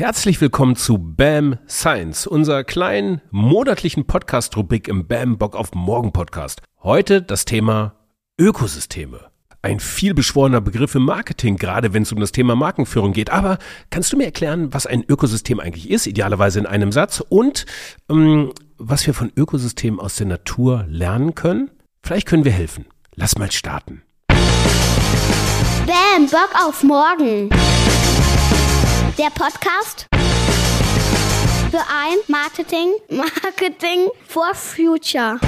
Herzlich willkommen zu BAM Science, unserer kleinen monatlichen Podcast-Rubrik im BAM Bock auf Morgen Podcast. Heute das Thema Ökosysteme. Ein vielbeschworener Begriff im Marketing, gerade wenn es um das Thema Markenführung geht. Aber kannst du mir erklären, was ein Ökosystem eigentlich ist, idealerweise in einem Satz, und ähm, was wir von Ökosystemen aus der Natur lernen können? Vielleicht können wir helfen. Lass mal starten. Bam, Bock auf morgen. Der Podcast für ein Marketing, Marketing for Future.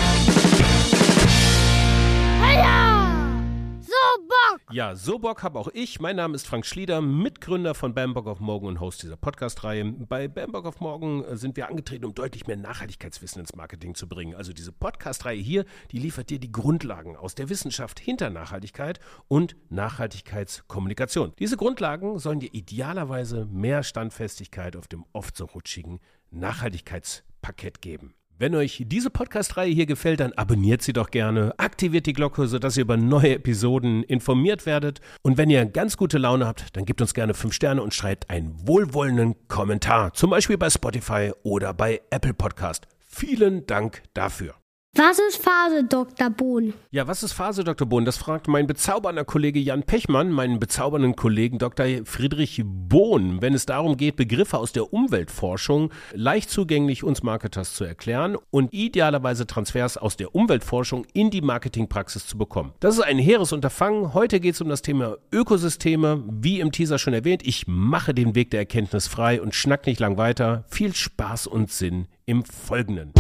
So Bock! Ja, so Bock habe auch ich. Mein Name ist Frank Schlieder, Mitgründer von Bambock auf Morgen und Host dieser Podcast-Reihe. Bei Bambock auf Morgen äh, sind wir angetreten, um deutlich mehr Nachhaltigkeitswissen ins Marketing zu bringen. Also diese Podcast-Reihe hier, die liefert dir die Grundlagen aus der Wissenschaft hinter Nachhaltigkeit und Nachhaltigkeitskommunikation. Diese Grundlagen sollen dir idealerweise mehr Standfestigkeit auf dem oft so rutschigen Nachhaltigkeitspaket geben. Wenn euch diese Podcast-Reihe hier gefällt, dann abonniert sie doch gerne, aktiviert die Glocke, sodass ihr über neue Episoden informiert werdet. Und wenn ihr ganz gute Laune habt, dann gebt uns gerne 5 Sterne und schreibt einen wohlwollenden Kommentar, zum Beispiel bei Spotify oder bei Apple Podcast. Vielen Dank dafür. Was ist Phase, Dr. Bohn? Ja, was ist Phase, Dr. Bohn? Das fragt mein bezaubernder Kollege Jan Pechmann, meinen bezaubernden Kollegen Dr. Friedrich Bohn, wenn es darum geht, Begriffe aus der Umweltforschung leicht zugänglich uns Marketers zu erklären und idealerweise Transfers aus der Umweltforschung in die Marketingpraxis zu bekommen. Das ist ein hehres Unterfangen. Heute geht es um das Thema Ökosysteme. Wie im Teaser schon erwähnt, ich mache den Weg der Erkenntnis frei und schnack nicht lang weiter. Viel Spaß und Sinn im Folgenden.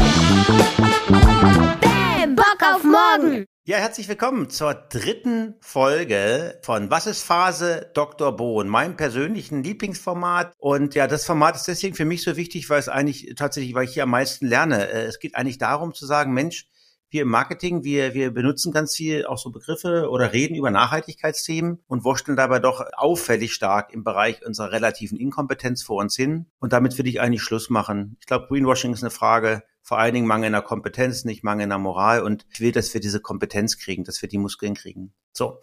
Bam, Bock auf morgen. Ja, herzlich willkommen zur dritten Folge von Was ist Phase Dr. Bohn, meinem persönlichen Lieblingsformat. Und ja, das Format ist deswegen für mich so wichtig, weil es eigentlich tatsächlich, weil ich hier am meisten lerne. Äh, Es geht eigentlich darum zu sagen, Mensch, wir im Marketing, wir, wir benutzen ganz viel auch so Begriffe oder reden über Nachhaltigkeitsthemen und wurschteln dabei doch auffällig stark im Bereich unserer relativen Inkompetenz vor uns hin. Und damit will ich eigentlich Schluss machen. Ich glaube, Greenwashing ist eine Frage vor allen Dingen mangelnder Kompetenz, nicht mangelnder Moral. Und ich will, dass wir diese Kompetenz kriegen, dass wir die Muskeln kriegen. So.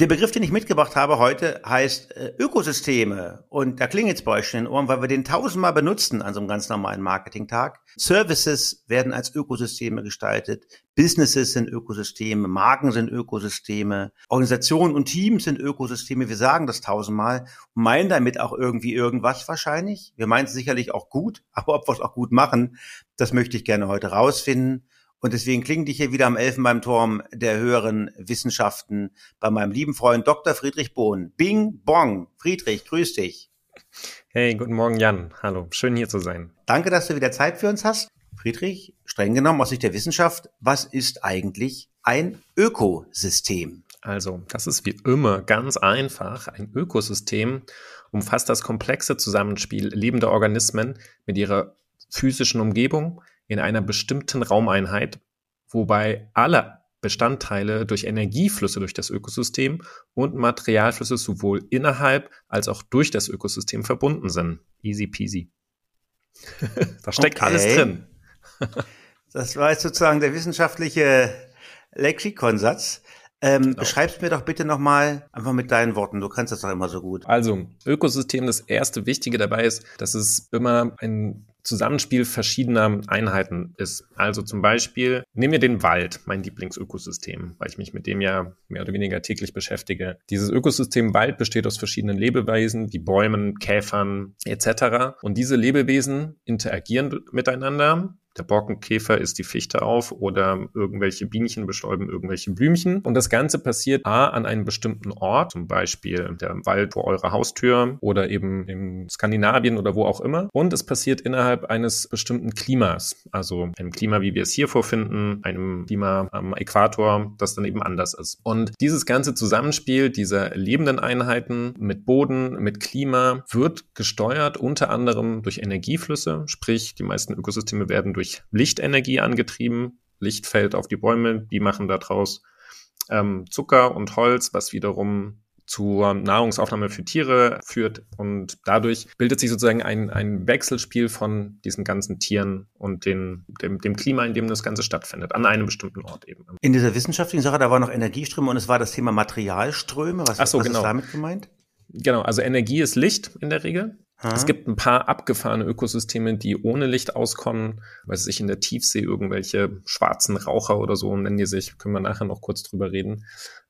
Der Begriff, den ich mitgebracht habe heute, heißt äh, Ökosysteme. Und da klingelt es bei euch in den Ohren, weil wir den tausendmal benutzen an so einem ganz normalen Marketingtag. Services werden als Ökosysteme gestaltet. Businesses sind Ökosysteme, Marken sind Ökosysteme, Organisationen und Teams sind Ökosysteme. Wir sagen das tausendmal und meinen damit auch irgendwie irgendwas wahrscheinlich. Wir meinen es sicherlich auch gut, aber ob wir es auch gut machen, das möchte ich gerne heute rausfinden. Und deswegen klinge ich hier wieder am Elfenbeinturm der höheren Wissenschaften bei meinem lieben Freund Dr. Friedrich Bohn. Bing Bong. Friedrich, grüß dich. Hey, guten Morgen Jan. Hallo, schön hier zu sein. Danke, dass du wieder Zeit für uns hast. Friedrich, streng genommen aus Sicht der Wissenschaft, was ist eigentlich ein Ökosystem? Also, das ist wie immer ganz einfach. Ein Ökosystem umfasst das komplexe Zusammenspiel lebender Organismen mit ihrer physischen Umgebung in einer bestimmten Raumeinheit, wobei alle Bestandteile durch Energieflüsse durch das Ökosystem und Materialflüsse sowohl innerhalb als auch durch das Ökosystem verbunden sind. Easy peasy. da steckt Okay. alles drin. Das war jetzt sozusagen der wissenschaftliche Lexikonsatz. Ähm, Beschreib's mir doch bitte nochmal einfach mit deinen Worten. Du kannst das doch immer so gut. Also, Ökosystem, das erste Wichtige dabei ist, dass es immer ein Zusammenspiel verschiedener Einheiten ist. Also zum Beispiel, nehmen wir den Wald, mein Lieblingsökosystem, weil ich mich mit dem ja mehr oder weniger täglich beschäftige. Dieses Ökosystem Wald besteht aus verschiedenen Lebewesen, wie Bäumen, Käfern etc. Und diese Lebewesen interagieren miteinander. Der Borkenkäfer isst die Fichte auf oder irgendwelche Bienchen bestäuben irgendwelche Blümchen. Und das Ganze passiert A an einem bestimmten Ort, zum Beispiel der Wald vor eurer Haustür oder eben in Skandinavien oder wo auch immer. Und es passiert innerhalb eines bestimmten Klimas, also einem Klima, wie wir es hier vorfinden, einem Klima am Äquator, das dann eben anders ist. Und dieses ganze Zusammenspiel dieser lebenden Einheiten mit Boden, mit Klima wird gesteuert unter anderem durch Energieflüsse, sprich die meisten Ökosysteme werden durch Lichtenergie angetrieben. Licht fällt auf die Bäume, die machen daraus ähm, Zucker und Holz, was wiederum zur Nahrungsaufnahme für Tiere führt und dadurch bildet sich sozusagen ein, ein Wechselspiel von diesen ganzen Tieren und den, dem, dem Klima, in dem das Ganze stattfindet, an einem bestimmten Ort eben. In dieser wissenschaftlichen Sache, da war noch Energieströme und es war das Thema Materialströme. Was, Ach so, was genau. ist damit gemeint? Genau, also Energie ist Licht in der Regel. Es gibt ein paar abgefahrene Ökosysteme, die ohne Licht auskommen, weil sich in der Tiefsee irgendwelche schwarzen Raucher oder so nennen die sich, können wir nachher noch kurz drüber reden.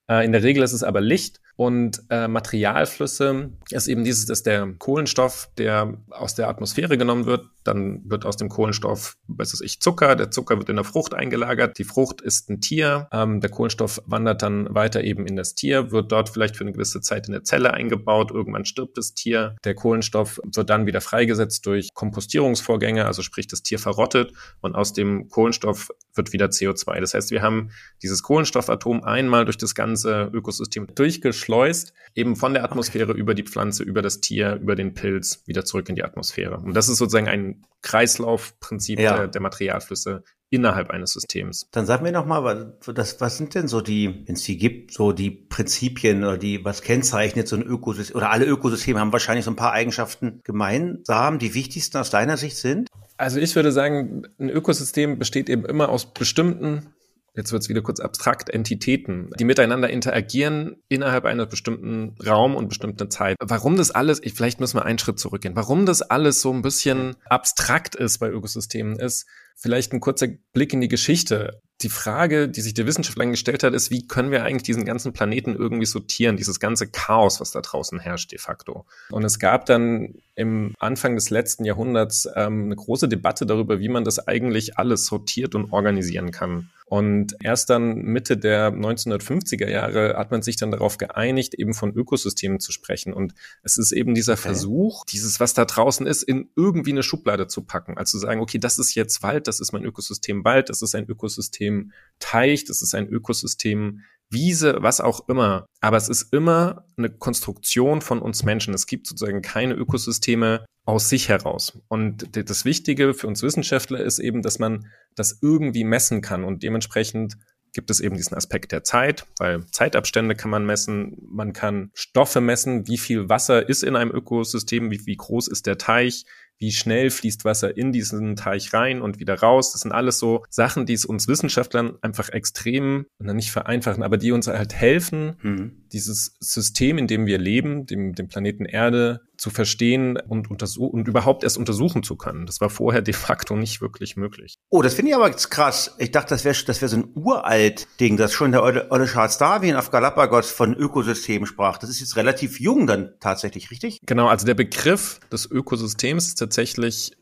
Äh, in der Regel ist es aber Licht und äh, Materialflüsse ist eben dieses, dass der Kohlenstoff, der aus der Atmosphäre genommen wird, dann wird aus dem Kohlenstoff, weiß ich, Zucker. Der Zucker wird in der Frucht eingelagert. Die Frucht ist ein Tier. Ähm, der Kohlenstoff wandert dann weiter eben in das Tier, wird dort vielleicht für eine gewisse Zeit in der Zelle eingebaut. Irgendwann stirbt das Tier. Der Kohlenstoff wird dann wieder freigesetzt durch Kompostierungsvorgänge, also sprich, das Tier verrottet und aus dem Kohlenstoff wird wieder CO2. Das heißt, wir haben dieses Kohlenstoffatom einmal durch das ganze Ökosystem durchgeschleust geschleust, eben von der Atmosphäre okay. über die Pflanze, über das Tier, über den Pilz wieder zurück in die Atmosphäre. Und das ist sozusagen ein Kreislaufprinzip ja. der, der Materialflüsse innerhalb eines Systems. Dann sag mir noch mal, was, was sind denn so die, wenn es die gibt, so die Prinzipien oder die, was kennzeichnet so ein Ökosystem, oder alle Ökosysteme haben wahrscheinlich so ein paar Eigenschaften gemeinsam, die wichtigsten aus deiner Sicht sind? Also ich würde sagen, ein Ökosystem besteht eben immer aus bestimmten jetzt wird es wieder kurz abstrakt, Entitäten, die miteinander interagieren innerhalb einer bestimmten Raum und bestimmten Zeit. Warum das alles, ich, vielleicht müssen wir einen Schritt zurückgehen, warum das alles so ein bisschen abstrakt ist bei Ökosystemen, ist vielleicht ein kurzer Blick in die Geschichte die Frage, die sich der Wissenschaftler gestellt hat, ist, wie können wir eigentlich diesen ganzen Planeten irgendwie sortieren, dieses ganze Chaos, was da draußen herrscht de facto. Und es gab dann im Anfang des letzten Jahrhunderts ähm, eine große Debatte darüber, wie man das eigentlich alles sortiert und organisieren kann. Und erst dann Mitte der 1950er Jahre hat man sich dann darauf geeinigt, eben von Ökosystemen zu sprechen. Und es ist eben dieser okay. Versuch, dieses, was da draußen ist, in irgendwie eine Schublade zu packen. Also zu sagen, okay, das ist jetzt Wald, das ist mein Ökosystem Wald, das ist ein Ökosystem Ökosystem Teich, das ist ein Ökosystem Wiese, was auch immer. Aber es ist immer eine Konstruktion von uns Menschen. Es gibt sozusagen keine Ökosysteme aus sich heraus. Und das Wichtige für uns Wissenschaftler ist eben, dass man das irgendwie messen kann und dementsprechend gibt es eben diesen Aspekt der Zeit, weil Zeitabstände kann man messen, man kann Stoffe messen, wie viel Wasser ist in einem Ökosystem, wie, wie groß ist der Teich, wie schnell fließt Wasser in diesen Teich rein und wieder raus. Das sind alles so Sachen, die es uns Wissenschaftlern einfach extrem, nicht vereinfachen, aber die uns halt helfen, mhm. dieses System, in dem wir leben, dem, dem Planeten Erde, zu verstehen und, untersuchen und überhaupt erst untersuchen zu können. Das war vorher de facto nicht wirklich möglich. Oh, das finde ich aber krass. Ich dachte, das wäre das wäre so ein uralt Ding, dass schon der Olle, Charles Darwin auf Galapagos von Ökosystemen sprach. Das ist jetzt relativ jung dann tatsächlich, richtig? Genau, also der Begriff des Ökosystems ist tatsächlich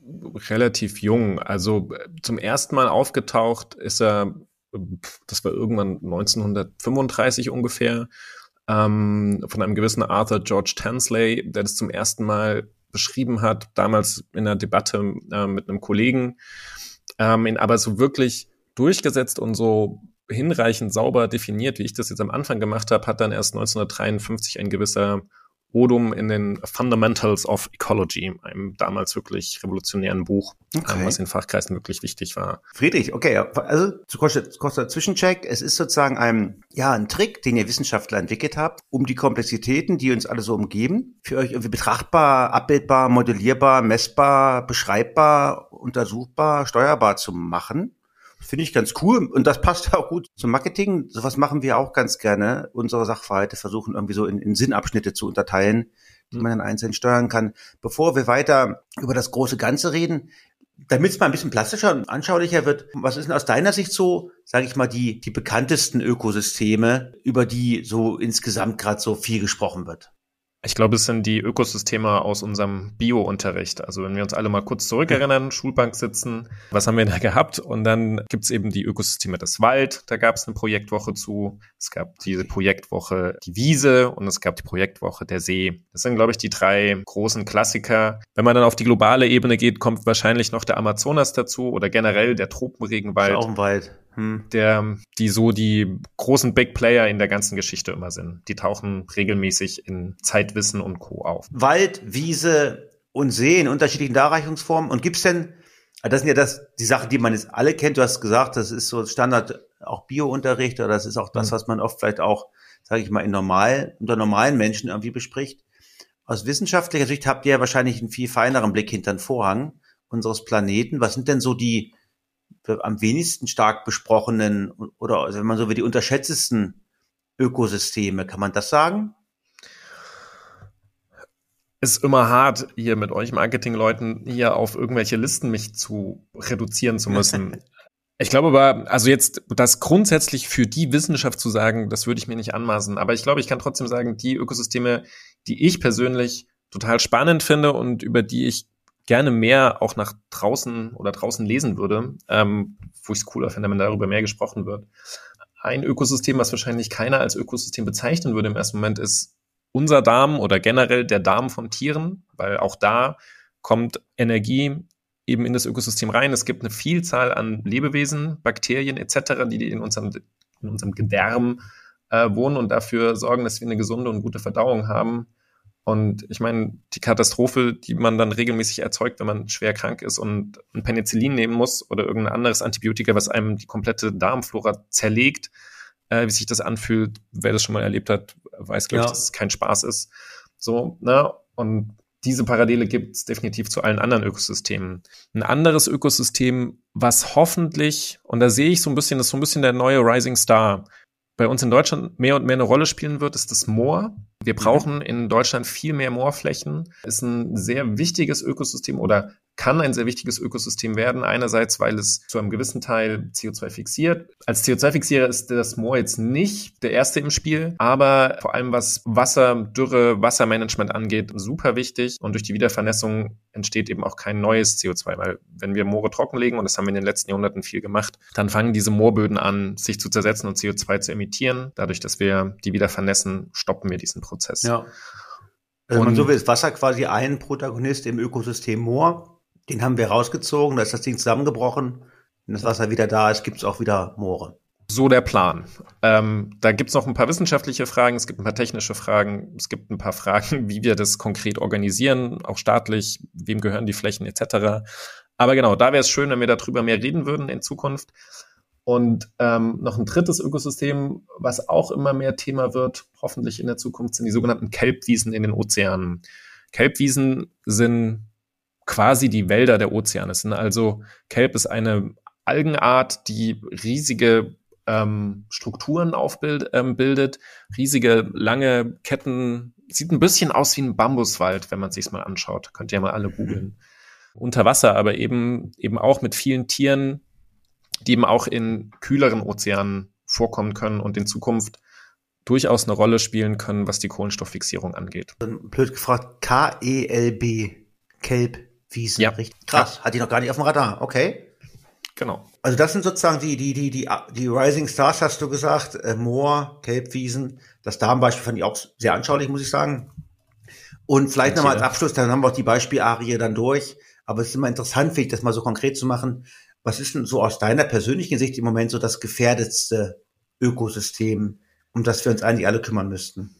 relativ jung. Also äh, zum ersten Mal aufgetaucht ist er, das war irgendwann 1935 ungefähr ähm, von einem gewissen Arthur George Tansley, der das zum ersten Mal beschrieben hat, damals in einer Debatte äh, mit einem Kollegen, ähm, in, aber so wirklich durchgesetzt und so hinreichend sauber definiert, wie ich das jetzt am Anfang gemacht habe, hat dann erst 1953 ein gewisser Odum in den Fundamentals of Ecology, einem damals wirklich revolutionären Buch, okay. was in Fachkreisen wirklich wichtig war. Friedrich, okay, also zu kurzer, kurzer Zwischencheck. Es ist sozusagen ein, ja, ein Trick, den ihr Wissenschaftler entwickelt habt, um die Komplexitäten, die uns alle so umgeben, für euch irgendwie betrachtbar, abbildbar, modellierbar, messbar, beschreibbar, untersuchbar, steuerbar zu machen. Finde ich ganz cool und das passt auch gut zum Marketing. Sowas machen wir auch ganz gerne. Unsere Sachverhalte versuchen irgendwie so in, in Sinnabschnitte zu unterteilen, die man dann einzeln steuern kann. Bevor wir weiter über das große Ganze reden, damit es mal ein bisschen plastischer und anschaulicher wird, was ist denn aus deiner Sicht so, sage ich mal, die, die bekanntesten Ökosysteme, über die so insgesamt gerade so viel gesprochen wird? Ich glaube, es sind die Ökosysteme aus unserem Bio-Unterricht. Also wenn wir uns alle mal kurz zurückerinnern, Schulbank sitzen, was haben wir da gehabt? Und dann gibt's eben die Ökosysteme des Wald, da gab es eine Projektwoche zu. Es gab diese Projektwoche die Wiese und es gab die Projektwoche der See. Das sind, glaube ich, die drei großen Klassiker. Wenn man dann auf die globale Ebene geht, kommt wahrscheinlich noch der Amazonas dazu oder generell der Tropenregenwald. Ist auch ein Wald. Der, die so die großen Big Player in der ganzen Geschichte immer sind. Die tauchen regelmäßig in Zeitwissen und Co. auf. Wald, Wiese und See in unterschiedlichen Darreichungsformen. Und gibt's denn, ah, das sind ja das, die Sachen, die man jetzt alle kennt. Du hast gesagt, das ist so Standard auch Biounterricht oder das ist auch das, hm. was man oft vielleicht auch, sage ich mal, in normal, unter normalen Menschen irgendwie bespricht. Aus wissenschaftlicher Sicht habt ihr ja wahrscheinlich einen viel feineren Blick hinter den Vorhang unseres Planeten. Was sind denn so die, am wenigsten stark besprochenen oder also wenn man so wie die unterschätztesten Ökosysteme, kann man das sagen? ist immer hart, hier mit euch Marketingleuten hier auf irgendwelche Listen mich zu reduzieren zu müssen. Ich glaube aber, also jetzt das grundsätzlich für die Wissenschaft zu sagen, das würde ich mir nicht anmaßen. Aber ich glaube, ich kann trotzdem sagen, die Ökosysteme, die ich persönlich total spannend finde und über die ich gerne mehr auch nach draußen oder draußen lesen würde, ähm, wo ich es cooler finde, wenn darüber mehr gesprochen wird. Ein Ökosystem, was wahrscheinlich keiner als Ökosystem bezeichnen würde im ersten Moment, ist unser Darm oder generell der Darm von Tieren, weil auch da kommt Energie eben in das Ökosystem rein. Es gibt eine Vielzahl an Lebewesen, Bakterien etc., die in unserem, in unserem Gedärm äh, wohnen und dafür sorgen, dass wir eine gesunde und gute Verdauung haben. Und ich meine, die Katastrophe, die man dann regelmäßig erzeugt, wenn man schwer krank ist und ein Penicillin nehmen muss oder irgendein anderes Antibiotika, was einem die komplette Darmflora zerlegt, äh, wie sich das anfühlt. Wer das schon mal erlebt hat, weiß, glaube ja. ich, dass es kein Spaß ist. So, ne? Und diese Parallele gibt es definitiv zu allen anderen Ökosystemen. Ein anderes Ökosystem, was hoffentlich, und da sehe ich so ein bisschen, das ist so ein bisschen der neue Rising Star, bei uns in Deutschland mehr und mehr eine Rolle spielen wird, ist das Moor. Wir mhm. brauchen in Deutschland viel mehr Moorflächen. Ist ein sehr wichtiges Ökosystem oder kann ein sehr wichtiges Ökosystem werden. Einerseits, weil es zu einem gewissen Teil CO2 fixiert. Als CO2-Fixierer ist das Moor jetzt nicht der erste im Spiel, aber vor allem was Wasser, Dürre, Wassermanagement angeht, super wichtig. Und durch die Wiedervernässung entsteht eben auch kein neues CO2, weil wenn wir Moore trockenlegen, und das haben wir in den letzten Jahrhunderten viel gemacht, dann fangen diese Moorböden an, sich zu zersetzen und CO2 zu emittieren. Dadurch, dass wir die wieder vernässen, stoppen wir diesen Prozess. Ja. Also und man so will, ist Wasser quasi ein Protagonist im Ökosystem Moor. Den haben wir rausgezogen, da ist das Ding zusammengebrochen. Wenn das Wasser wieder da ist, gibt es auch wieder Moore. So der Plan. Ähm, da gibt es noch ein paar wissenschaftliche Fragen, es gibt ein paar technische Fragen, es gibt ein paar Fragen, wie wir das konkret organisieren, auch staatlich, wem gehören die Flächen etc. Aber genau, da wäre es schön, wenn wir darüber mehr reden würden in Zukunft. Und ähm, noch ein drittes Ökosystem, was auch immer mehr Thema wird, hoffentlich in der Zukunft, sind die sogenannten Kelbwiesen in den Ozeanen. Kelbwiesen sind quasi die Wälder der Ozeane. Es sind also, Kelp ist eine Algenart, die riesige ähm, Strukturen aufbildet, ähm, bildet, riesige lange Ketten, sieht ein bisschen aus wie ein Bambuswald, wenn man sich's mal anschaut. Könnt ihr mal alle googeln. Unter Wasser, aber eben eben auch mit vielen Tieren, die eben auch in kühleren Ozeanen vorkommen können und in Zukunft durchaus eine Rolle spielen können, was die Kohlenstofffixierung angeht. Blöd gefragt, K-E-L-B, Kelbwiesen, ja. richtig krass. Ja. Hatte ich noch gar nicht auf dem Radar, okay. Genau. Also das sind sozusagen die, die, die, die, die Rising Stars, hast du gesagt, äh, Moor, Kelbwiesen. Das Darmbeispiel fand ich auch sehr anschaulich, muss ich sagen. Und vielleicht nochmal als Abschluss, dann haben wir auch die Beispielarie dann durch. Aber es ist immer interessant, finde ich, das mal so konkret zu machen. Was ist denn so aus deiner persönlichen Sicht im Moment so das gefährdetste Ökosystem, um das wir uns eigentlich alle kümmern müssten?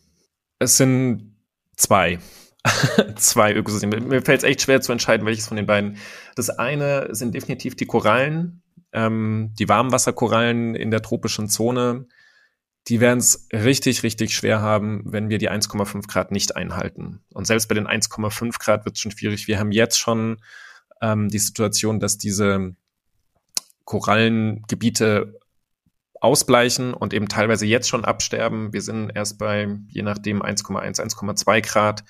Es sind zwei. zwei Ökosysteme. Mir fällt es echt schwer zu entscheiden, welches von den beiden. Das eine sind definitiv die Korallen, ähm, die Warmwasserkorallen in der tropischen Zone. Die werden es richtig, richtig schwer haben, wenn wir die 1,5 Grad nicht einhalten. Und selbst bei den 1,5 Grad wird es schon schwierig. Wir haben jetzt schon ähm, die Situation, dass diese Korallengebiete ausbleichen und eben teilweise jetzt schon absterben. Wir sind erst bei je nachdem 1,1, 1,2 Grad.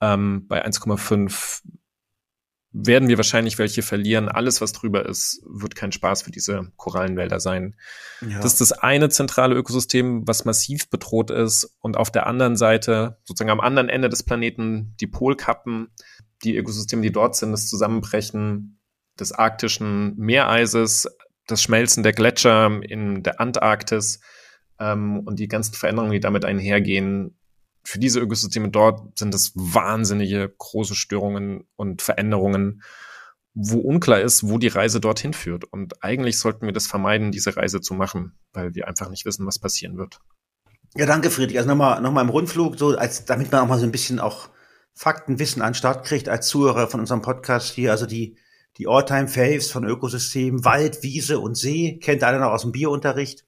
Ähm, bei 1,5 werden wir wahrscheinlich welche verlieren. Alles, was drüber ist, wird kein Spaß für diese Korallenwälder sein. Ja. Das ist das eine zentrale Ökosystem, was massiv bedroht ist. Und auf der anderen Seite, sozusagen am anderen Ende des Planeten, die Polkappen, die Ökosysteme, die dort sind, das Zusammenbrechen des arktischen Meereises, das Schmelzen der Gletscher in der Antarktis ähm, und die ganzen Veränderungen, die damit einhergehen. Für diese Ökosysteme dort sind es wahnsinnige große Störungen und Veränderungen, wo unklar ist, wo die Reise dorthin führt. Und eigentlich sollten wir das vermeiden, diese Reise zu machen, weil wir einfach nicht wissen, was passieren wird. Ja, danke, Friedrich. Also nochmal noch mal im Rundflug, so als damit man auch mal so ein bisschen auch Faktenwissen an Start kriegt als Zuhörer von unserem Podcast hier. Also die die All-Time-Faves von Ökosystemen, Wald, Wiese und See, kennt einer noch aus dem Biounterricht.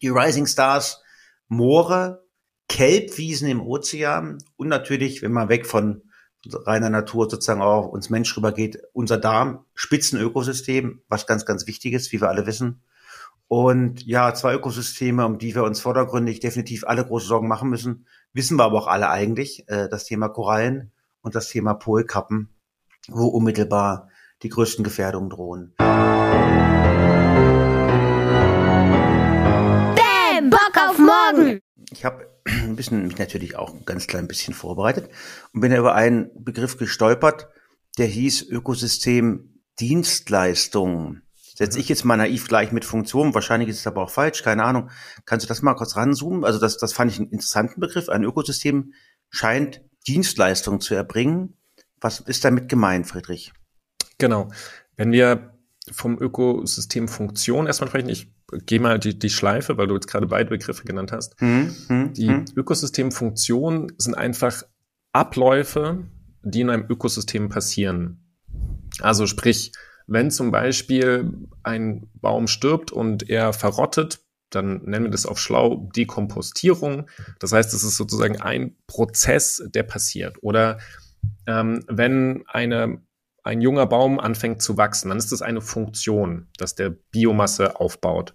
Die Rising Stars, Moore, Kelbwiesen im Ozean und natürlich, wenn man weg von reiner Natur sozusagen auch uns Mensch rübergeht, unser Darm, Spitzenökosystem, was ganz, ganz wichtig ist, wie wir alle wissen. Und ja, zwei Ökosysteme, um die wir uns vordergründig definitiv alle große Sorgen machen müssen, wissen wir aber auch alle eigentlich, äh, das Thema Korallen und das Thema Polkappen, wo unmittelbar die größten Gefährdungen drohen. Bam! Bock auf morgen! Ich habe ein bisschen mich natürlich auch ein ganz klein bisschen vorbereitet und bin über einen Begriff gestolpert, der hieß Ökosystem Dienstleistungen. Setze ich jetzt mal naiv gleich mit Funktion, wahrscheinlich ist es aber auch falsch, keine Ahnung. Kannst du das mal kurz ranzoomen? Also das, das fand ich einen interessanten Begriff. Ein Ökosystem scheint Dienstleistungen zu erbringen. Was ist damit gemeint, Friedrich? Genau. Wenn wir vom Ökosystem Funktion erstmal sprechen, ich gehe mal die, die Schleife, weil du jetzt gerade beide Begriffe genannt hast. Hm, hm, die hm. Ökosystemfunktionen sind einfach Abläufe, die in einem Ökosystem passieren. Also sprich, wenn zum Beispiel ein Baum stirbt und er verrottet, dann nennen wir das auf schlau Dekompostierung. Das heißt, es ist sozusagen ein Prozess, der passiert. Oder ähm, wenn eine, ein junger Baum anfängt zu wachsen, dann ist das eine Funktion, dass der Biomasse aufbaut.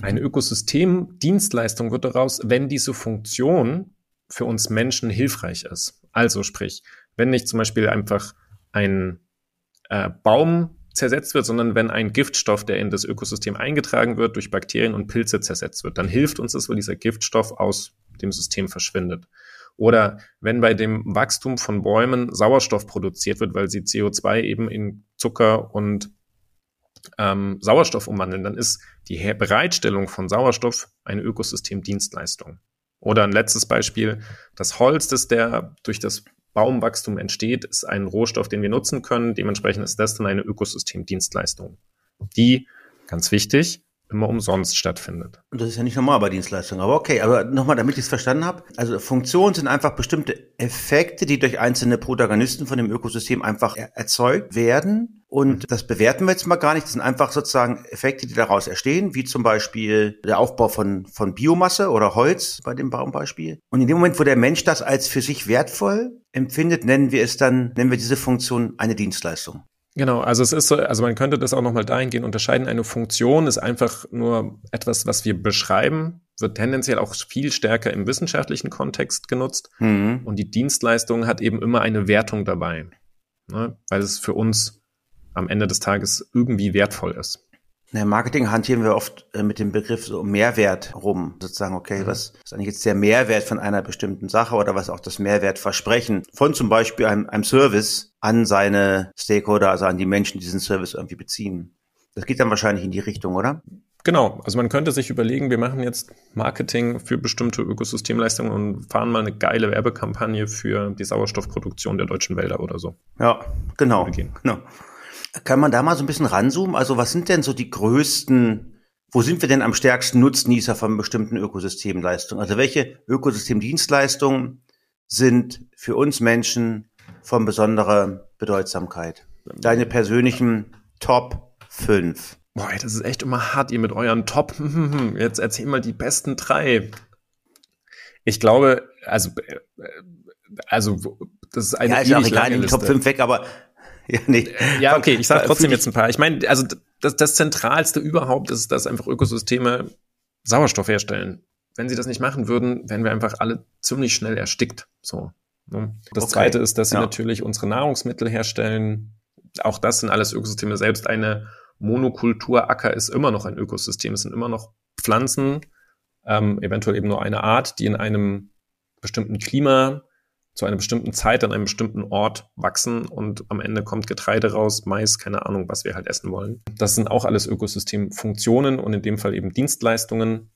Eine Ökosystemdienstleistung wird daraus, wenn diese Funktion für uns Menschen hilfreich ist. Also sprich, wenn nicht zum Beispiel einfach ein äh, Baum zersetzt wird, sondern wenn ein Giftstoff, der in das Ökosystem eingetragen wird, durch Bakterien und Pilze zersetzt wird, dann hilft uns das, weil dieser Giftstoff aus dem System verschwindet. Oder wenn bei dem Wachstum von Bäumen Sauerstoff produziert wird, weil sie CO2 eben in Zucker und ähm, Sauerstoff umwandeln, dann ist die Bereitstellung von Sauerstoff eine Ökosystemdienstleistung. Oder ein letztes Beispiel, das Holz, das der durch das Baumwachstum entsteht, ist ein Rohstoff, den wir nutzen können. Dementsprechend ist das dann eine Ökosystemdienstleistung, die, ganz wichtig, immer umsonst stattfindet. Und das ist ja nicht normal bei Dienstleistungen. Aber okay, aber nochmal, damit ich es verstanden habe. Also Funktionen sind einfach bestimmte Effekte, die durch einzelne Protagonisten von dem Ökosystem einfach er erzeugt werden. Und das bewerten wir jetzt mal gar nicht. Das sind einfach sozusagen Effekte, die daraus entstehen, wie zum Beispiel der Aufbau von, von Biomasse oder Holz bei dem Baumbeispiel. Und in dem Moment, wo der Mensch das als für sich wertvoll empfindet, nennen wir es dann, nennen wir diese Funktion eine Dienstleistung. Genau, also es ist so, also man könnte das auch nochmal dahingehend unterscheiden. Eine Funktion ist einfach nur etwas, was wir beschreiben, wird tendenziell auch viel stärker im wissenschaftlichen Kontext genutzt. Mhm. Und die Dienstleistung hat eben immer eine Wertung dabei, ne, weil es für uns am Ende des Tages irgendwie wertvoll ist. Im Marketing hantieren wir oft äh, mit dem Begriff so Mehrwert rum. Sozusagen, okay, mhm. was ist eigentlich jetzt der Mehrwert von einer bestimmten Sache oder was auch das Mehrwertversprechen von zum Beispiel einem, einem Service an seine Stakeholder, also an die Menschen, die diesen Service irgendwie beziehen. Das geht dann wahrscheinlich in die Richtung, oder? Genau, also man könnte sich überlegen, wir machen jetzt Marketing für bestimmte Ökosystemleistungen und fahren mal eine geile Werbekampagne für die Sauerstoffproduktion der deutschen Wälder oder so. Ja, genau. genau. Kann man da mal so ein bisschen ranzoomen? Also was sind denn so die größten, wo sind wir denn am stärksten Nutznießer von bestimmten Ökosystemleistungen? Also welche Ökosystemdienstleistungen sind für uns Menschen von besonderer Bedeutsamkeit? Deine persönlichen Top 5. Boah, das ist echt immer hart, ihr mit euren Top. Jetzt erzähl mal die besten drei. Ich glaube, also, äh, also, das ist eine ja, ist auch egal, in die Top 5 weg, aber ja, nee. ja, okay, ich sage trotzdem jetzt ein paar. Ich meine, also das, das Zentralste überhaupt ist, dass einfach Ökosysteme Sauerstoff herstellen. Wenn sie das nicht machen würden, wären wir einfach alle ziemlich schnell erstickt. So. Ne? Das okay. zweite ist, dass sie ja. natürlich unsere Nahrungsmittel herstellen. Auch das sind alles Ökosysteme. Selbst eine Monokulturacker ist immer noch ein Ökosystem. Es sind immer noch Pflanzen, ähm, eventuell eben nur eine Art, die in einem bestimmten Klima zu einer bestimmten Zeit an einem bestimmten Ort wachsen und am Ende kommt Getreide raus, Mais, keine Ahnung, was wir halt essen wollen. Das sind auch alles Ökosystemfunktionen und in dem Fall eben Dienstleistungen.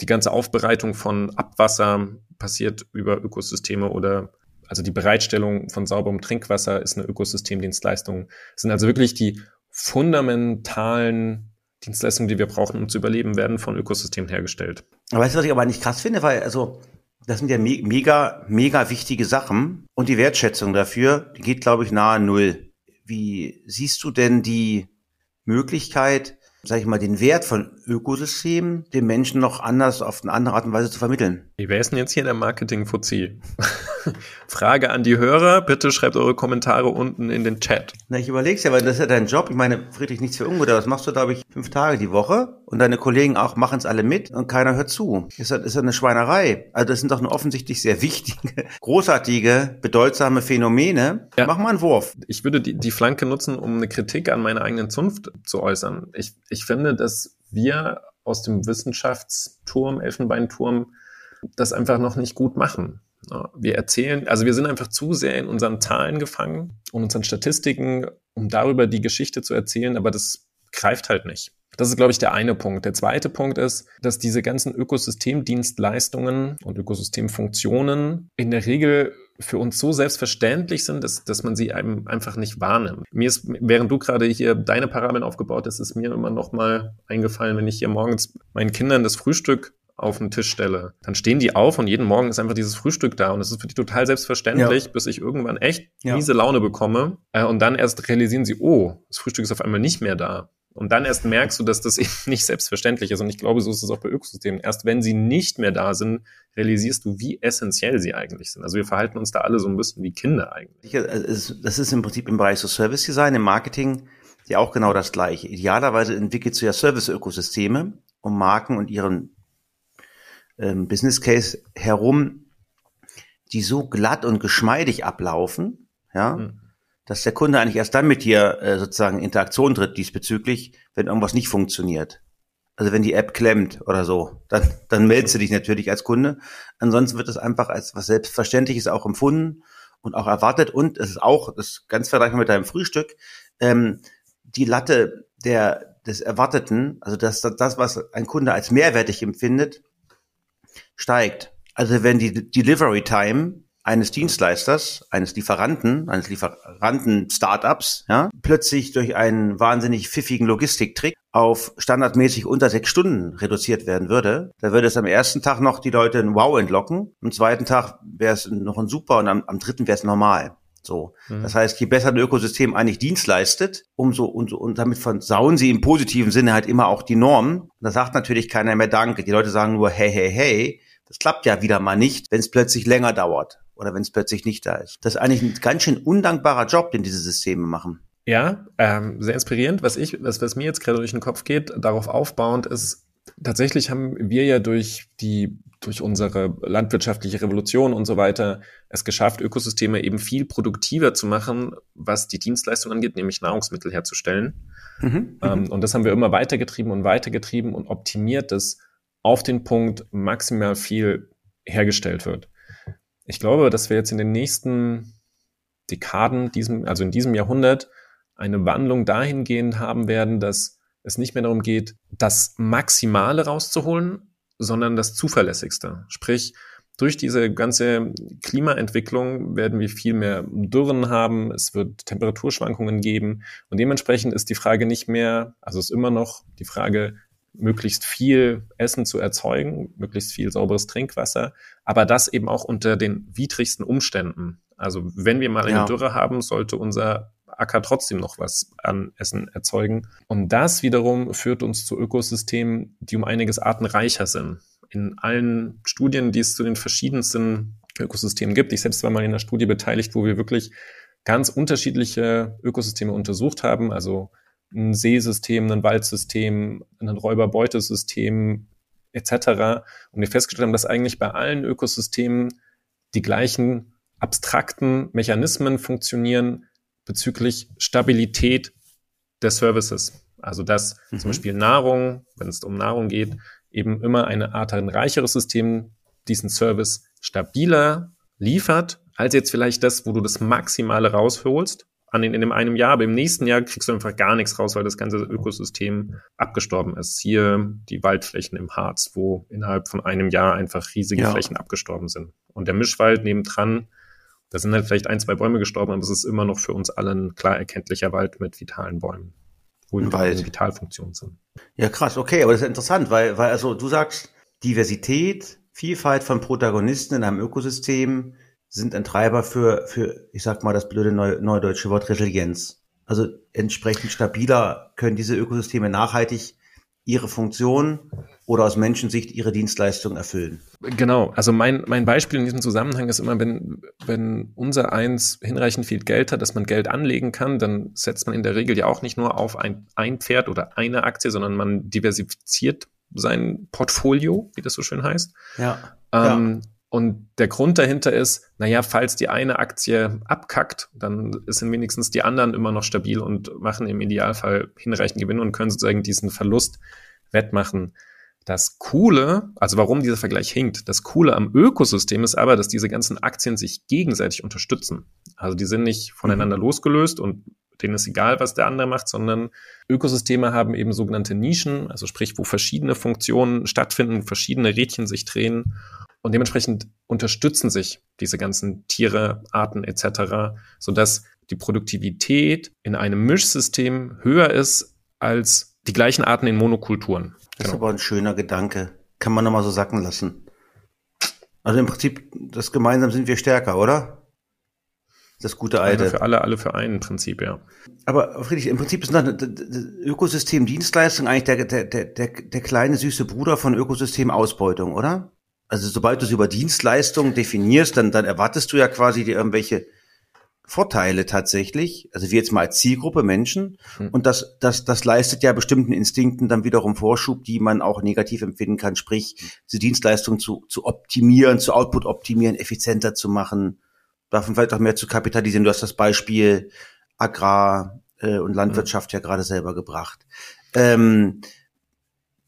Die ganze Aufbereitung von Abwasser passiert über Ökosysteme oder also die Bereitstellung von sauberem Trinkwasser ist eine Ökosystemdienstleistung. Das sind also wirklich die fundamentalen Dienstleistungen, die wir brauchen, um zu überleben, werden von Ökosystemen hergestellt. Weißt du, was ich aber nicht krass finde, weil also das sind ja me mega, mega wichtige Sachen. Und die Wertschätzung dafür, die geht, glaube ich, nahe Null. Wie siehst du denn die Möglichkeit, sag ich mal, den Wert von Ökosystemen den Menschen noch anders auf eine andere Art und Weise zu vermitteln? Wie wäre es denn jetzt hier der Marketing-Fuzzi? Frage an die Hörer. Bitte schreibt eure Kommentare unten in den Chat. Na, ich überleg's ja, weil das ist ja dein Job. Ich meine, Friedrich, nichts für ungut, aber das machst du, glaube ich, fünf Tage die Woche und deine Kollegen auch machen es alle mit und keiner hört zu. Ist ja, ist ja eine Schweinerei. Also das sind doch nur offensichtlich sehr wichtige, großartige, bedeutsame Phänomene. Ja. Mach mal einen Wurf. Ich würde die, die Flanke nutzen, um eine Kritik an meiner eigenen Zunft zu äußern. Ich, ich finde, dass wir aus dem Wissenschaftsturm, Elfenbeinturm, das einfach noch nicht gut machen. Wir erzählen, also wir sind einfach zu sehr in unseren Zahlen gefangen und unseren Statistiken, um darüber die Geschichte zu erzählen, aber das greift halt nicht. Das ist, glaube ich, der eine Punkt. Der zweite Punkt ist, dass diese ganzen Ökosystemdienstleistungen und Ökosystemfunktionen in der Regel für uns so selbstverständlich sind, dass, dass man sie einem einfach nicht wahrnimmt. Mir ist, während du gerade hier deine Parabeln aufgebaut hast, ist mir immer noch mal eingefallen, wenn ich hier morgens meinen Kindern das Frühstück auf den Tisch stelle, dann stehen die auf und jeden Morgen ist einfach dieses Frühstück da und es ist für die total selbstverständlich, ja. bis ich irgendwann echt ja. miese Laune bekomme äh, und dann erst realisieren sie, oh, das Frühstück ist auf einmal nicht mehr da. Und dann erst merkst du, dass das eben nicht selbstverständlich ist. Und ich glaube, so ist es auch bei Ökosystemen. Erst wenn sie nicht mehr da sind, realisierst du, wie essentiell sie eigentlich sind. Also wir verhalten uns da alle so ein bisschen wie Kinder eigentlich. Also das ist im Prinzip im Bereich so Service Design, im Marketing ja auch genau das Gleiche. Idealerweise entwickelst du ja Service-Ökosysteme, um Marken und ihren ähm, Business Case herum, die so glatt und geschmeidig ablaufen, ja, mhm. Dass der Kunde eigentlich erst dann mit dir äh, sozusagen in Interaktion tritt diesbezüglich, wenn irgendwas nicht funktioniert. Also wenn die App klemmt oder so, dann, dann meldest du dich natürlich als Kunde. Ansonsten wird es einfach als was Selbstverständliches auch empfunden und auch erwartet. Und es ist auch, das ist ganz vergleichbar mit deinem Frühstück, ähm, die Latte der, des Erwarteten, also das, das, was ein Kunde als mehrwertig empfindet, steigt. Also wenn die Delivery Time eines Dienstleisters, eines Lieferanten, eines Lieferanten-Startups, ja, plötzlich durch einen wahnsinnig pfiffigen Logistiktrick auf standardmäßig unter sechs Stunden reduziert werden würde, da würde es am ersten Tag noch die Leute ein Wow entlocken, am zweiten Tag wäre es noch ein Super und am, am dritten wäre es normal. So. Mhm. Das heißt, je besser ein Ökosystem eigentlich Dienst leistet, umso und, und damit versauen sie im positiven Sinne halt immer auch die Norm. Da sagt natürlich keiner mehr Danke. Die Leute sagen nur hey, hey, hey. Das klappt ja wieder mal nicht, wenn es plötzlich länger dauert oder wenn es plötzlich nicht da ist. Das ist eigentlich ein ganz schön undankbarer Job, den diese Systeme machen. Ja, ähm, sehr inspirierend. Was ich, was, was mir jetzt gerade durch den Kopf geht, darauf aufbauend ist, tatsächlich haben wir ja durch die durch unsere landwirtschaftliche Revolution und so weiter es geschafft, Ökosysteme eben viel produktiver zu machen, was die Dienstleistung angeht, nämlich Nahrungsmittel herzustellen. Mhm, ähm, und das haben wir immer weitergetrieben und weitergetrieben und optimiert, dass auf den Punkt maximal viel hergestellt wird. Ich glaube, dass wir jetzt in den nächsten Dekaden, diesem, also in diesem Jahrhundert, eine Wandlung dahingehend haben werden, dass es nicht mehr darum geht, das Maximale rauszuholen, sondern das Zuverlässigste. Sprich, durch diese ganze Klimaentwicklung werden wir viel mehr Dürren haben, es wird Temperaturschwankungen geben und dementsprechend ist die Frage nicht mehr, also ist immer noch die Frage, möglichst viel Essen zu erzeugen, möglichst viel sauberes Trinkwasser, aber das eben auch unter den widrigsten Umständen. Also wenn wir mal eine ja. Dürre haben, sollte unser Acker trotzdem noch was an Essen erzeugen. Und das wiederum führt uns zu Ökosystemen, die um einiges artenreicher sind. In allen Studien, die es zu den verschiedensten Ökosystemen gibt. Ich selbst war mal in einer Studie beteiligt, wo wir wirklich ganz unterschiedliche Ökosysteme untersucht haben. Also ein Seesystem, ein Waldsystem, ein Räuberbeutesystem etc. Und wir festgestellt haben, dass eigentlich bei allen Ökosystemen die gleichen abstrakten Mechanismen funktionieren, bezüglich Stabilität der Services. Also dass mhm. zum Beispiel Nahrung, wenn es um Nahrung geht, eben immer eine Art ein reicheres System diesen Service stabiler liefert, als jetzt vielleicht das, wo du das Maximale rausholst an in, in dem einem Jahr, aber im nächsten Jahr kriegst du einfach gar nichts raus, weil das ganze Ökosystem abgestorben ist. Hier die Waldflächen im Harz, wo innerhalb von einem Jahr einfach riesige ja. Flächen abgestorben sind. Und der Mischwald nebendran, da sind halt vielleicht ein, zwei Bäume gestorben, aber es ist immer noch für uns alle ein klar erkenntlicher Wald mit vitalen Bäumen, wo wir eine Vitalfunktion sind. Ja, krass, okay, aber das ist interessant, weil, weil also du sagst, Diversität, Vielfalt von Protagonisten in einem Ökosystem sind ein Treiber für, für ich sag mal das blöde neu, neudeutsche Wort Resilienz. Also entsprechend stabiler können diese Ökosysteme nachhaltig ihre Funktion oder aus Menschensicht ihre Dienstleistung erfüllen. Genau, also mein, mein Beispiel in diesem Zusammenhang ist immer, wenn, wenn unser eins hinreichend viel Geld hat, dass man Geld anlegen kann, dann setzt man in der Regel ja auch nicht nur auf ein, ein Pferd oder eine Aktie, sondern man diversifiziert sein Portfolio, wie das so schön heißt. Ja. Ähm, ja. Und der Grund dahinter ist, naja, falls die eine Aktie abkackt, dann sind wenigstens die anderen immer noch stabil und machen im Idealfall hinreichend Gewinn und können sozusagen diesen Verlust wettmachen. Das Coole, also warum dieser Vergleich hinkt, das Coole am Ökosystem ist aber, dass diese ganzen Aktien sich gegenseitig unterstützen. Also die sind nicht voneinander mhm. losgelöst und denen ist egal, was der andere macht, sondern Ökosysteme haben eben sogenannte Nischen, also sprich, wo verschiedene Funktionen stattfinden, verschiedene Rädchen sich drehen und dementsprechend unterstützen sich diese ganzen Tiere, Arten etc., sodass die Produktivität in einem Mischsystem höher ist als die gleichen Arten in Monokulturen. Das genau. ist aber ein schöner Gedanke. Kann man nochmal so sacken lassen. Also im Prinzip, das gemeinsam sind wir stärker, oder? Das gute alte. für alle, alle für einen Prinzip, ja. Aber Friedrich, im Prinzip ist das Ökosystem Dienstleistung eigentlich der, der, der, der, kleine süße Bruder von Ökosystem Ausbeutung, oder? Also sobald du es über Dienstleistungen definierst, dann, dann erwartest du ja quasi dir irgendwelche Vorteile tatsächlich. Also wir jetzt mal als Zielgruppe Menschen. Hm. Und das, das, das leistet ja bestimmten Instinkten dann wiederum Vorschub, die man auch negativ empfinden kann. Sprich, diese Dienstleistung zu, zu optimieren, zu Output optimieren, effizienter zu machen, davon vielleicht auch mehr zu kapitalisieren. Du hast das Beispiel Agrar äh, und Landwirtschaft hm. ja gerade selber gebracht. Ähm,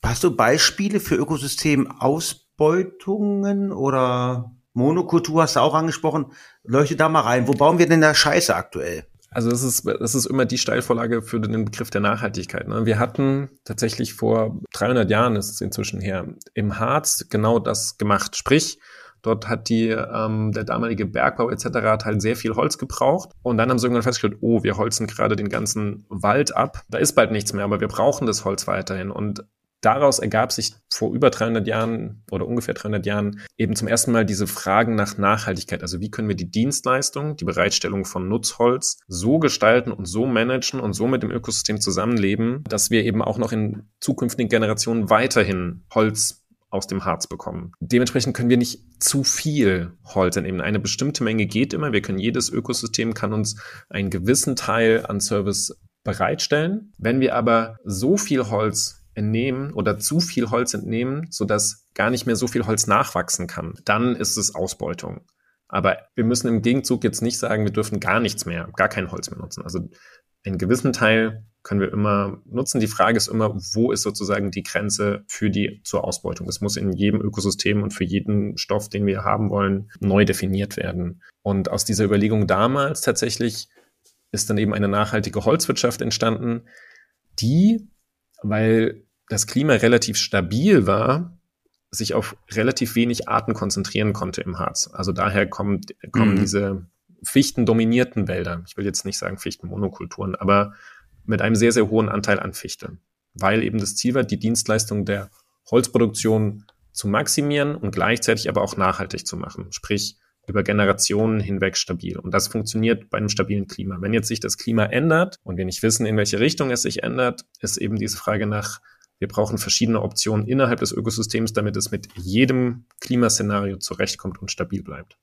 hast du Beispiele für Ökosystem aus Ausbeutungen oder Monokultur hast du auch angesprochen. Leuchte da mal rein. Wo bauen wir denn da Scheiße aktuell? Also das ist, das ist immer die Steilvorlage für den Begriff der Nachhaltigkeit. Ne? Wir hatten tatsächlich vor 300 Jahren, ist es inzwischen her, im Harz genau das gemacht. Sprich, dort hat die, ähm, der damalige Bergbau etc. hat halt sehr viel Holz gebraucht. Und dann haben sie irgendwann festgestellt, oh, wir holzen gerade den ganzen Wald ab. Da ist bald nichts mehr, aber wir brauchen das Holz weiterhin. Und daraus ergab sich vor über 300 Jahren oder ungefähr 300 Jahren eben zum ersten Mal diese Fragen nach Nachhaltigkeit. Also wie können wir die Dienstleistung, die Bereitstellung von Nutzholz so gestalten und so managen und so mit dem Ökosystem zusammenleben, dass wir eben auch noch in zukünftigen Generationen weiterhin Holz aus dem Harz bekommen. Dementsprechend können wir nicht zu viel Holz entnehmen. Eine bestimmte Menge geht immer. Wir können jedes Ökosystem kann uns einen gewissen Teil an Service bereitstellen. Wenn wir aber so viel Holz entnehmen oder zu viel Holz entnehmen, sodass gar nicht mehr so viel Holz nachwachsen kann, dann ist es Ausbeutung. Aber wir müssen im Gegenzug jetzt nicht sagen, wir dürfen gar nichts mehr, gar kein Holz mehr nutzen. Also einen gewissen Teil können wir immer nutzen. Die Frage ist immer, wo ist sozusagen die Grenze für die zur Ausbeutung? Es muss in jedem Ökosystem und für jeden Stoff, den wir haben wollen, neu definiert werden. Und aus dieser Überlegung damals tatsächlich ist dann eben eine nachhaltige Holzwirtschaft entstanden, die weil das Klima relativ stabil war, sich auf relativ wenig Arten konzentrieren konnte im Harz. Also daher kommt, kommen mhm. diese fichtendominierten Wälder. Ich will jetzt nicht sagen Fichtenmonokulturen, aber mit einem sehr, sehr hohen Anteil an Fichte. Weil eben das Ziel war, die Dienstleistung der Holzproduktion zu maximieren und gleichzeitig aber auch nachhaltig zu machen. Sprich, über Generationen hinweg stabil. Und das funktioniert bei einem stabilen Klima. Wenn jetzt sich das Klima ändert und wir nicht wissen, in welche Richtung es sich ändert, ist eben diese Frage nach, wir brauchen verschiedene Optionen innerhalb des Ökosystems, damit es mit jedem Klimaszenario zurechtkommt und stabil bleibt.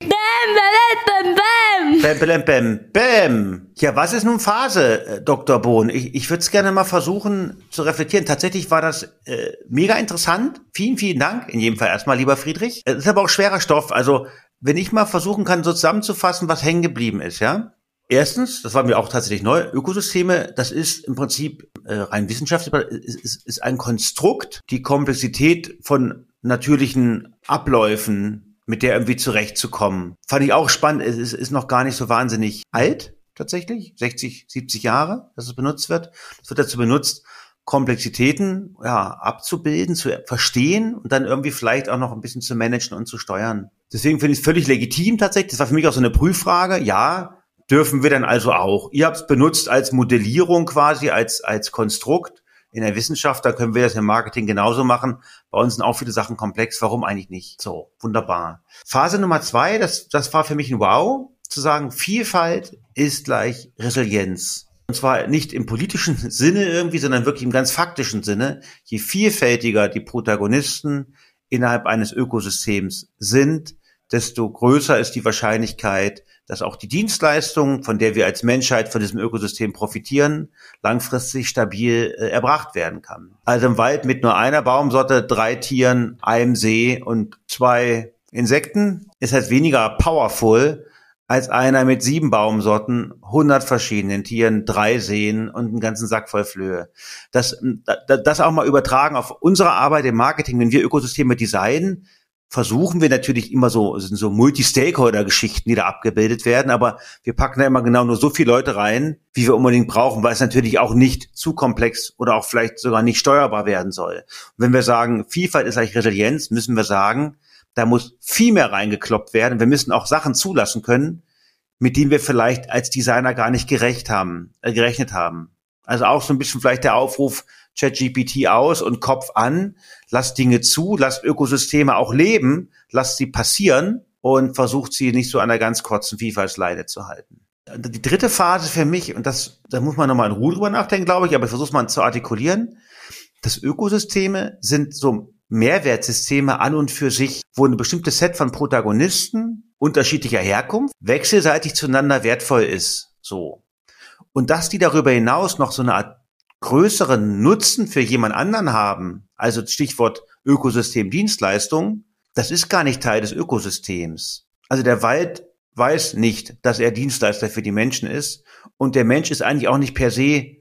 Bam, bam, bam, bam. Bam, bam, bam, Ja, was ist nun Phase, äh, Dr. Bohn? Ich, ich würde es gerne mal versuchen zu reflektieren. Tatsächlich war das äh, mega interessant. Vielen, vielen Dank. In jedem Fall erstmal, lieber Friedrich. Es ist aber auch schwerer Stoff. Also wenn ich mal versuchen kann, so zusammenzufassen, was hängen geblieben ist, ja. Erstens, das war mir auch tatsächlich neu, Ökosysteme, das ist im Prinzip äh, rein wissenschaftlich, ist, ist, ein Konstrukt, die Komplexität von natürlichen Abläufen, mit der irgendwie zurechtzukommen. Fand ich auch spannend, es ist, ist noch gar nicht so wahnsinnig alt, tatsächlich, 60, 70 Jahre, dass es benutzt wird. Es wird dazu benutzt, Komplexitäten ja, abzubilden, zu verstehen und dann irgendwie vielleicht auch noch ein bisschen zu managen und zu steuern. Deswegen finde ich es völlig legitim tatsächlich. Das war für mich auch so eine Prüffrage. Ja, dürfen wir dann also auch. Ihr habt es benutzt als Modellierung quasi, als, als Konstrukt. In der Wissenschaft, da können wir das im Marketing genauso machen. Bei uns sind auch viele Sachen komplex. Warum eigentlich nicht? So, wunderbar. Phase Nummer zwei, das, das war für mich ein Wow, zu sagen, Vielfalt ist gleich Resilienz. Und zwar nicht im politischen Sinne irgendwie, sondern wirklich im ganz faktischen Sinne. Je vielfältiger die Protagonisten innerhalb eines Ökosystems sind, desto größer ist die Wahrscheinlichkeit, dass auch die Dienstleistung, von der wir als Menschheit von diesem Ökosystem profitieren, langfristig stabil äh, erbracht werden kann. Also im Wald mit nur einer Baumsorte, drei Tieren, einem See und zwei Insekten ist halt weniger powerful als einer mit sieben Baumsorten, hundert verschiedenen Tieren, drei Seen und einen ganzen Sack voll Flöhe. Das, das auch mal übertragen auf unsere Arbeit im Marketing, wenn wir Ökosysteme designen, versuchen wir natürlich immer so, sind so Multi-Stakeholder-Geschichten, die da abgebildet werden, aber wir packen da immer genau nur so viele Leute rein, wie wir unbedingt brauchen, weil es natürlich auch nicht zu komplex oder auch vielleicht sogar nicht steuerbar werden soll. Und wenn wir sagen, Vielfalt ist eigentlich Resilienz, müssen wir sagen, da muss viel mehr reingekloppt werden. Wir müssen auch Sachen zulassen können, mit denen wir vielleicht als Designer gar nicht gerecht haben, äh, gerechnet haben. Also auch so ein bisschen vielleicht der Aufruf, ChatGPT aus und Kopf an, lasst Dinge zu, lasst Ökosysteme auch leben, lasst sie passieren und versucht sie nicht so an einer ganz kurzen Vielfaltsleine zu halten. Die dritte Phase für mich, und das, da muss man nochmal in Ruhe drüber nachdenken, glaube ich, aber ich versuche es mal zu artikulieren. Das Ökosysteme sind so Mehrwertsysteme an und für sich, wo ein bestimmtes Set von Protagonisten unterschiedlicher Herkunft wechselseitig zueinander wertvoll ist. So. Und dass die darüber hinaus noch so eine Art größeren Nutzen für jemand anderen haben, also Stichwort Ökosystem Dienstleistung, das ist gar nicht Teil des Ökosystems. Also der Wald weiß nicht, dass er Dienstleister für die Menschen ist und der Mensch ist eigentlich auch nicht per se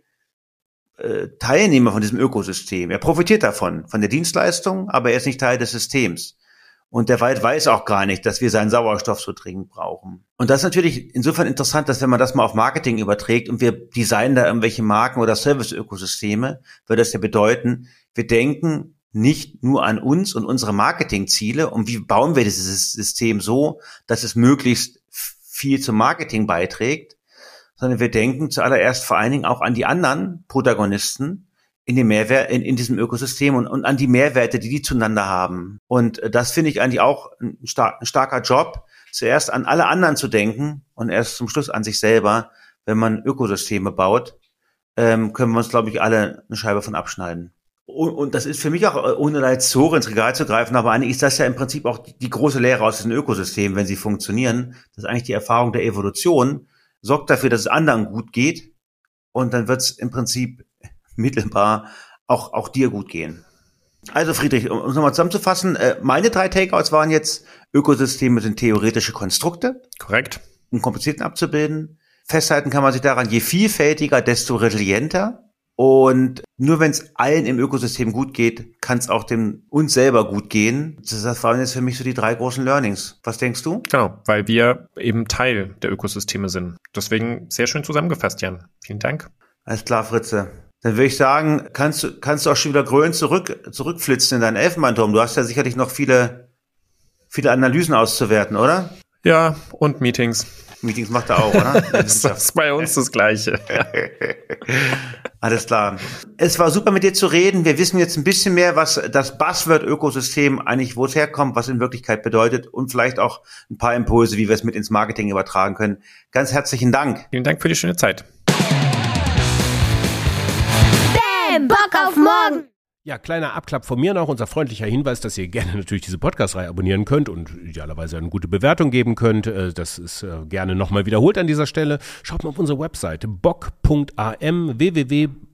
äh, Teilnehmer von diesem Ökosystem. Er profitiert davon, von der Dienstleistung, aber er ist nicht Teil des Systems. Und der Wald weiß auch gar nicht, dass wir seinen Sauerstoff so dringend brauchen. Und das ist natürlich insofern interessant, dass wenn man das mal auf Marketing überträgt und wir designen da irgendwelche Marken oder Service-Ökosysteme, würde das ja bedeuten, wir denken nicht nur an uns und unsere Marketingziele und wie bauen wir dieses System so, dass es möglichst viel zum Marketing beiträgt, sondern wir denken zuallererst vor allen Dingen auch an die anderen Protagonisten, in dem Mehrwert, in, in diesem Ökosystem und, und an die Mehrwerte, die die zueinander haben. Und äh, das finde ich eigentlich auch ein, star ein starker Job, zuerst an alle anderen zu denken und erst zum Schluss an sich selber. Wenn man Ökosysteme baut, ähm, können wir uns, glaube ich, alle eine Scheibe von abschneiden. Und, und das ist für mich auch, äh, ohne da jetzt so ins Regal zu greifen, aber eigentlich ist das ja im Prinzip auch die, die große Lehre aus diesen Ökosystemen, wenn sie funktionieren. Das ist eigentlich die Erfahrung der Evolution. Sorgt dafür, dass es anderen gut geht. Und dann wird es im Prinzip mittelbar auch, auch dir gut gehen. Also Friedrich, um es nochmal zusammenzufassen, äh, meine drei Takeouts waren jetzt, Ökosysteme sind theoretische Konstrukte. Korrekt. Um komplizierten abzubilden. Festhalten kann man sich daran, je vielfältiger, desto resilienter. Und nur wenn es allen im Ökosystem gut geht, kann es auch dem uns selber gut gehen. Das waren jetzt für mich so die drei großen Learnings. Was denkst du? Genau, weil wir eben Teil der Ökosysteme sind. Deswegen sehr schön zusammengefasst, Jan. Vielen Dank. Alles klar, Fritze. Dann würde ich sagen, kannst du, kannst du auch schon wieder grün zurück, zurückflitzen in deinen Elfenbeinturm. Du hast ja sicherlich noch viele, viele Analysen auszuwerten, oder? Ja, und Meetings. Meetings macht er auch, oder? das ist bei uns das Gleiche. Alles klar. Es war super mit dir zu reden. Wir wissen jetzt ein bisschen mehr, was das Buzzword-Ökosystem eigentlich, wo es herkommt, was in Wirklichkeit bedeutet und vielleicht auch ein paar Impulse, wie wir es mit ins Marketing übertragen können. Ganz herzlichen Dank. Vielen Dank für die schöne Zeit. Bock auf morgen! Ja, kleiner Abklapp von mir noch. Unser freundlicher Hinweis, dass ihr gerne natürlich diese Podcast-Reihe abonnieren könnt und idealerweise eine gute Bewertung geben könnt. Äh, das ist äh, gerne nochmal wiederholt an dieser Stelle. Schaut mal auf unsere Webseite bock.am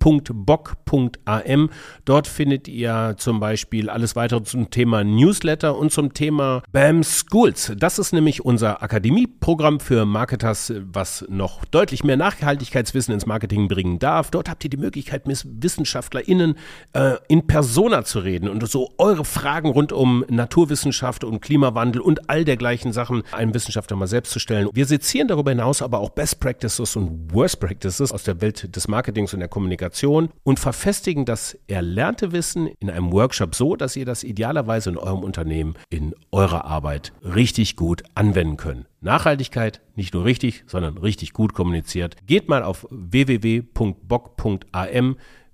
www.bock.am. Dort findet ihr zum Beispiel alles weitere zum Thema Newsletter und zum Thema BAM Schools. Das ist nämlich unser Akademieprogramm für Marketers, was noch deutlich mehr Nachhaltigkeitswissen ins Marketing bringen darf. Dort habt ihr die Möglichkeit, mit WissenschaftlerInnen äh, in Persona zu reden und so eure Fragen rund um Naturwissenschaft und Klimawandel und all dergleichen Sachen einem Wissenschaftler mal selbst zu stellen. Wir sezieren darüber hinaus aber auch Best Practices und Worst Practices aus der Welt des Marketings und der Kommunikation und verfestigen das erlernte Wissen in einem Workshop so, dass ihr das idealerweise in eurem Unternehmen in eurer Arbeit richtig gut anwenden könnt. Nachhaltigkeit nicht nur richtig, sondern richtig gut kommuniziert. Geht mal auf www.bock.am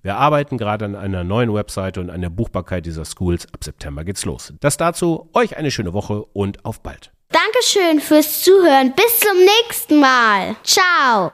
wir arbeiten gerade an einer neuen Webseite und an der Buchbarkeit dieser Schools. Ab September geht's los. Das dazu. Euch eine schöne Woche und auf bald. Dankeschön fürs Zuhören. Bis zum nächsten Mal. Ciao.